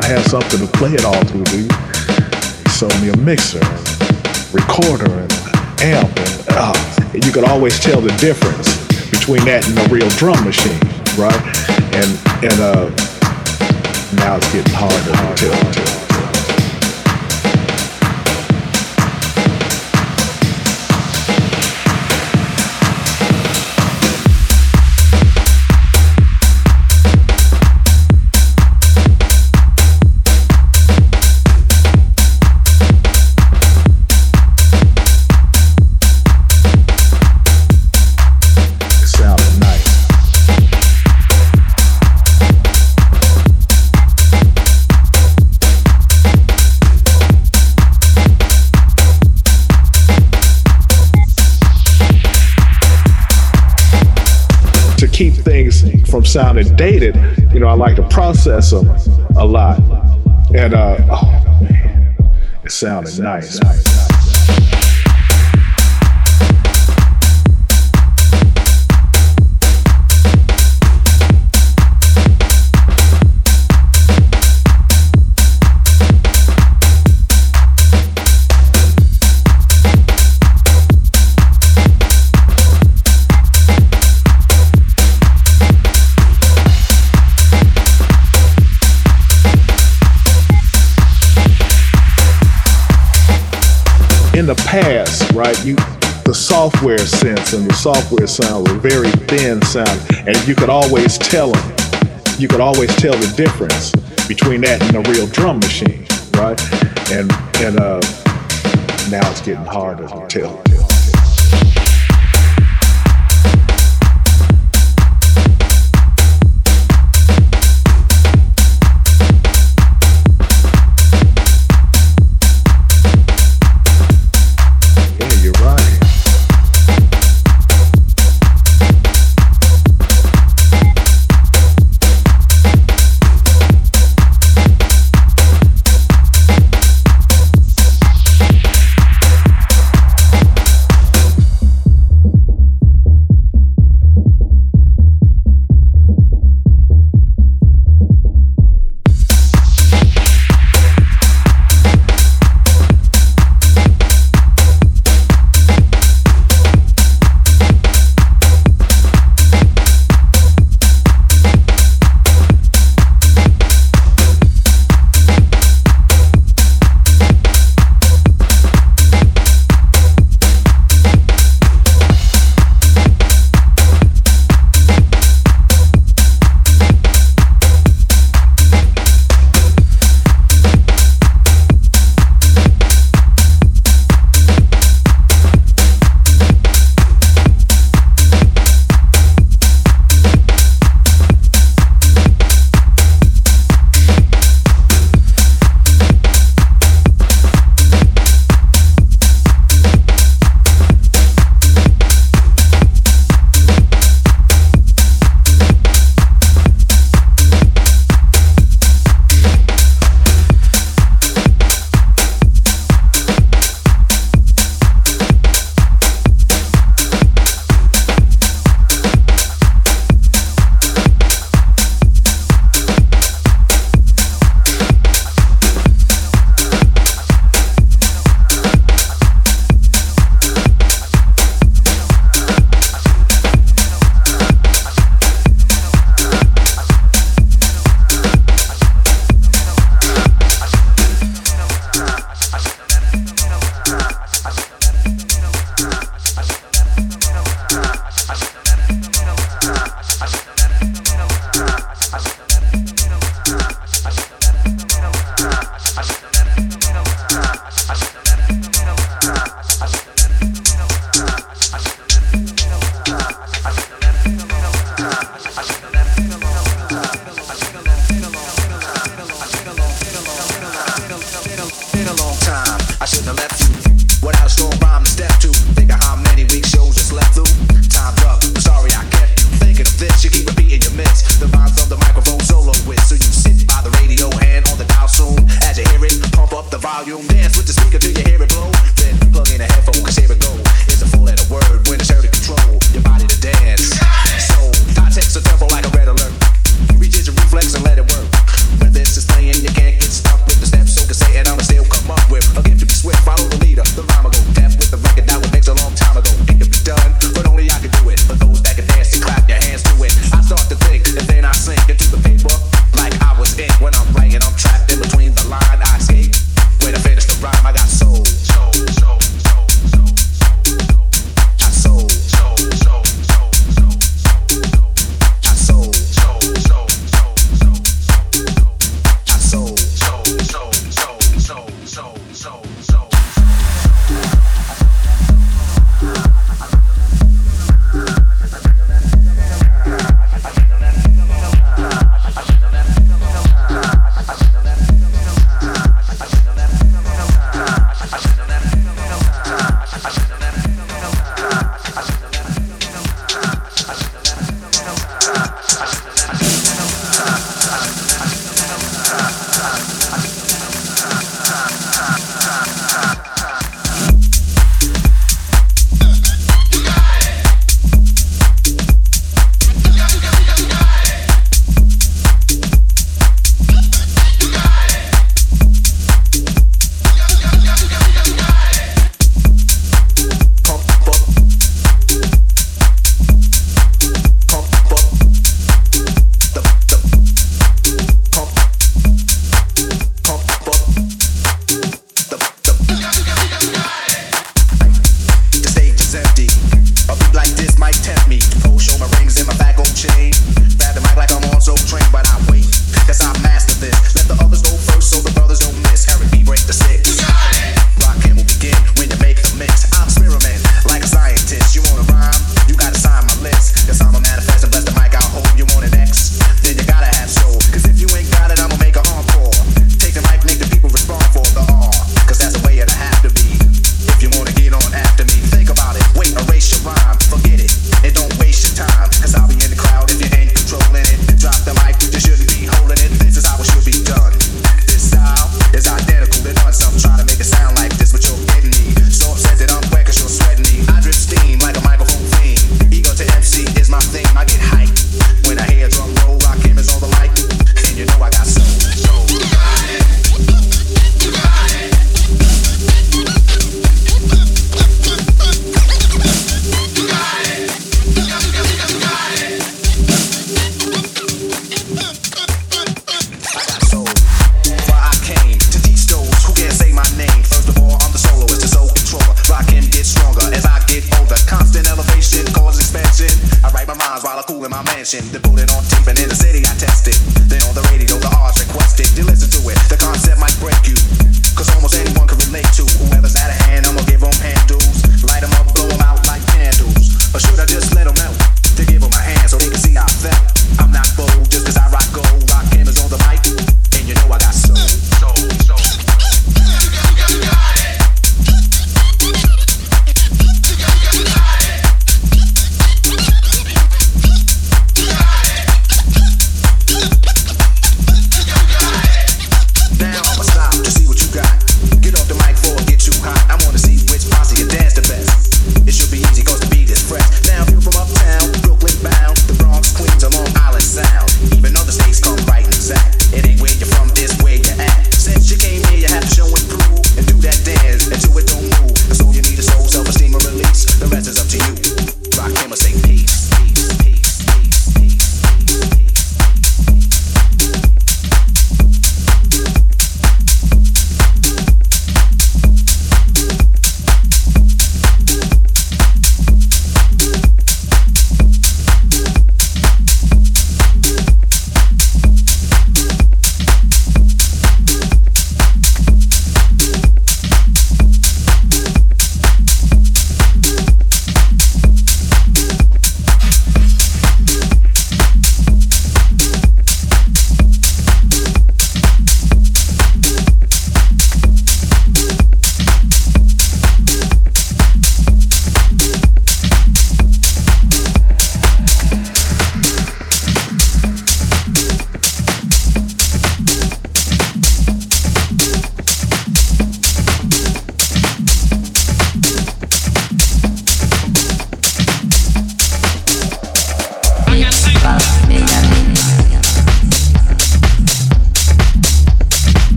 not have something to play it all through, do you? Me a mixer, recorder, and amp, and uh, you could always tell the difference between that and a real drum machine, right? Sounding dated, you know, I like to process them a lot. And uh, oh man, it sounded nice. You the software sense and the software sound were very thin sound, and you could always tell them. You could always tell the difference between that and a real drum machine, right? And and uh, now it's getting harder to tell. So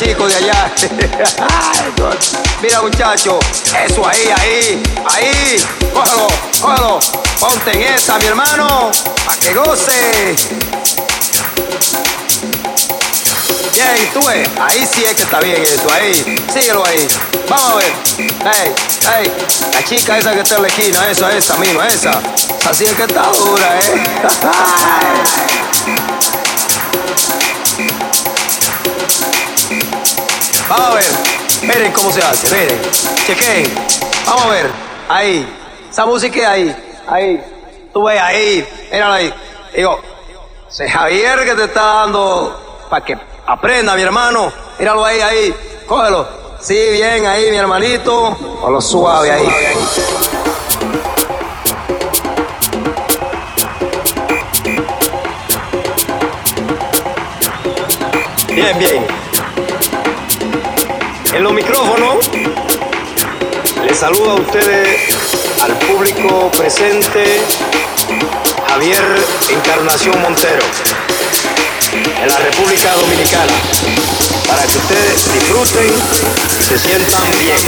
chico de allá. mira, muchacho. Eso ahí, ahí. Ahí. Cógelo, cógelo. Ponte en esa, mi hermano. Para que goce. Bien, tú ves, ahí sí es que está bien eso, ahí, síguelo ahí. Vamos a ver. Hey, hey, la chica esa que está en la esquina, esa, esa misma, esa. Así es que está dura, eh. Vamos a ver, miren cómo se hace, miren, chequen. Vamos a ver, ahí, esa música ahí, ahí, tú ves ahí, mírala ahí. Digo, ese Javier que te está dando para que Aprenda, mi hermano. Míralo ahí, ahí. Cógelo. Sí, bien, ahí, mi hermanito. Con lo suave ahí. Bien, bien. En los micrófonos, les saludo a ustedes, al público presente, Javier Encarnación Montero en la República Dominicana para que ustedes disfruten y se sientan bien.